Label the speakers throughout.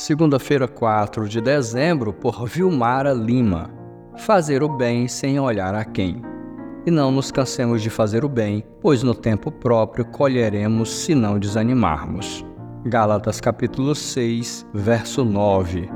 Speaker 1: Segunda-feira, 4 de dezembro, por Vilmara Lima. Fazer o bem sem olhar a quem. E não nos cansemos de fazer o bem, pois no tempo próprio colheremos se não desanimarmos. Gálatas capítulo 6, verso 9.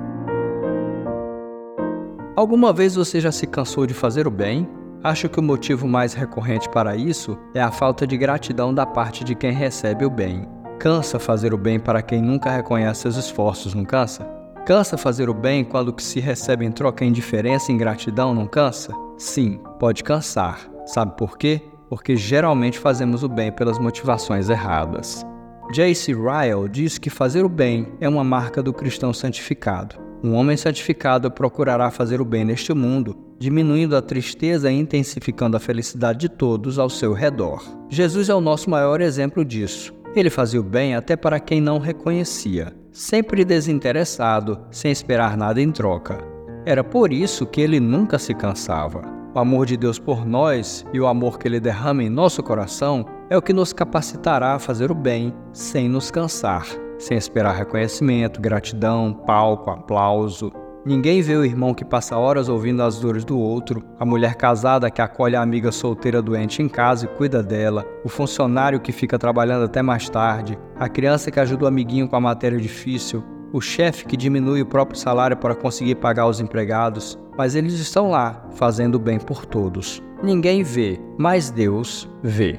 Speaker 1: Alguma vez você já se cansou de fazer o bem? Acho que o motivo mais recorrente para isso é a falta de gratidão da parte de quem recebe o bem. Cansa fazer o bem para quem nunca reconhece seus esforços, não cansa? Cansa fazer o bem quando o que se recebe em troca é indiferença e ingratidão, não cansa? Sim, pode cansar. Sabe por quê? Porque geralmente fazemos o bem pelas motivações erradas. J.C. Ryle diz que fazer o bem é uma marca do cristão santificado. Um homem santificado procurará fazer o bem neste mundo, diminuindo a tristeza e intensificando a felicidade de todos ao seu redor. Jesus é o nosso maior exemplo disso. Ele fazia o bem até para quem não reconhecia, sempre desinteressado, sem esperar nada em troca. Era por isso que ele nunca se cansava. O amor de Deus por nós e o amor que ele derrama em nosso coração é o que nos capacitará a fazer o bem sem nos cansar, sem esperar reconhecimento, gratidão, palco, aplauso, Ninguém vê o irmão que passa horas ouvindo as dores do outro, a mulher casada que acolhe a amiga solteira doente em casa e cuida dela, o funcionário que fica trabalhando até mais tarde, a criança que ajuda o amiguinho com a matéria difícil, o chefe que diminui o próprio salário para conseguir pagar os empregados, mas eles estão lá, fazendo bem por todos. Ninguém vê, mas Deus vê.